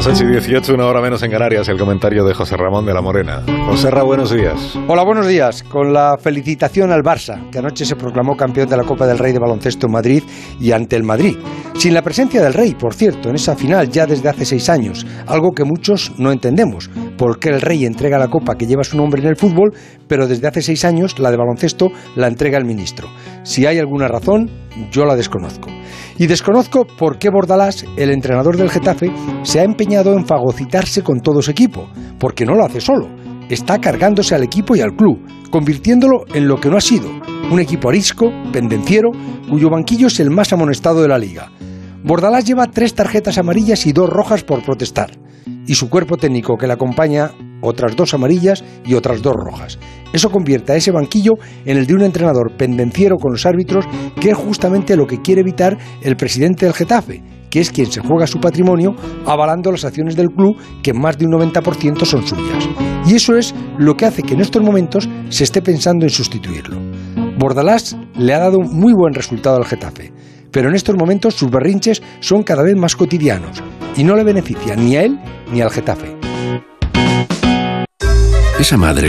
Las 8 y 18, una hora menos en Canarias, el comentario de José Ramón de la Morena. José Ra, buenos días. Hola, buenos días. Con la felicitación al Barça, que anoche se proclamó campeón de la Copa del Rey de baloncesto en Madrid y ante el Madrid. Sin la presencia del Rey, por cierto, en esa final ya desde hace seis años, algo que muchos no entendemos. ¿Por qué el Rey entrega la copa que lleva su nombre en el fútbol, pero desde hace seis años la de baloncesto la entrega el ministro? Si hay alguna razón, yo la desconozco. Y desconozco por qué Bordalás, el entrenador del Getafe, se ha empeñado en fagocitarse con todo su equipo, porque no lo hace solo. Está cargándose al equipo y al club, convirtiéndolo en lo que no ha sido, un equipo arisco, pendenciero, cuyo banquillo es el más amonestado de la liga. Bordalás lleva tres tarjetas amarillas y dos rojas por protestar, y su cuerpo técnico que le acompaña otras dos amarillas y otras dos rojas. Eso convierte a ese banquillo en el de un entrenador pendenciero con los árbitros, que es justamente lo que quiere evitar el presidente del Getafe, que es quien se juega su patrimonio avalando las acciones del club, que más de un 90% son suyas. Y eso es lo que hace que en estos momentos se esté pensando en sustituirlo. Bordalás le ha dado muy buen resultado al Getafe, pero en estos momentos sus berrinches son cada vez más cotidianos y no le benefician ni a él ni al Getafe. Esa madre